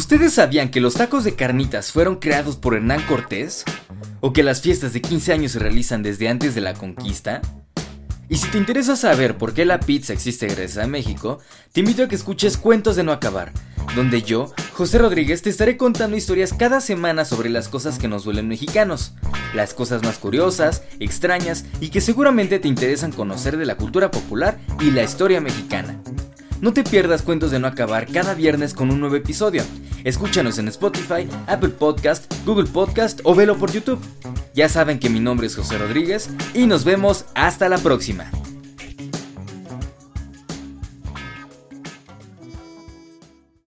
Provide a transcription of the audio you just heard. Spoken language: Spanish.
¿Ustedes sabían que los tacos de carnitas fueron creados por Hernán Cortés? ¿O que las fiestas de 15 años se realizan desde antes de la conquista? Y si te interesa saber por qué la pizza existe gracias a México, te invito a que escuches Cuentos de No Acabar, donde yo, José Rodríguez, te estaré contando historias cada semana sobre las cosas que nos duelen mexicanos, las cosas más curiosas, extrañas y que seguramente te interesan conocer de la cultura popular y la historia mexicana. No te pierdas Cuentos de No Acabar cada viernes con un nuevo episodio. Escúchanos en Spotify, Apple Podcast, Google Podcast o velo por YouTube. Ya saben que mi nombre es José Rodríguez y nos vemos hasta la próxima.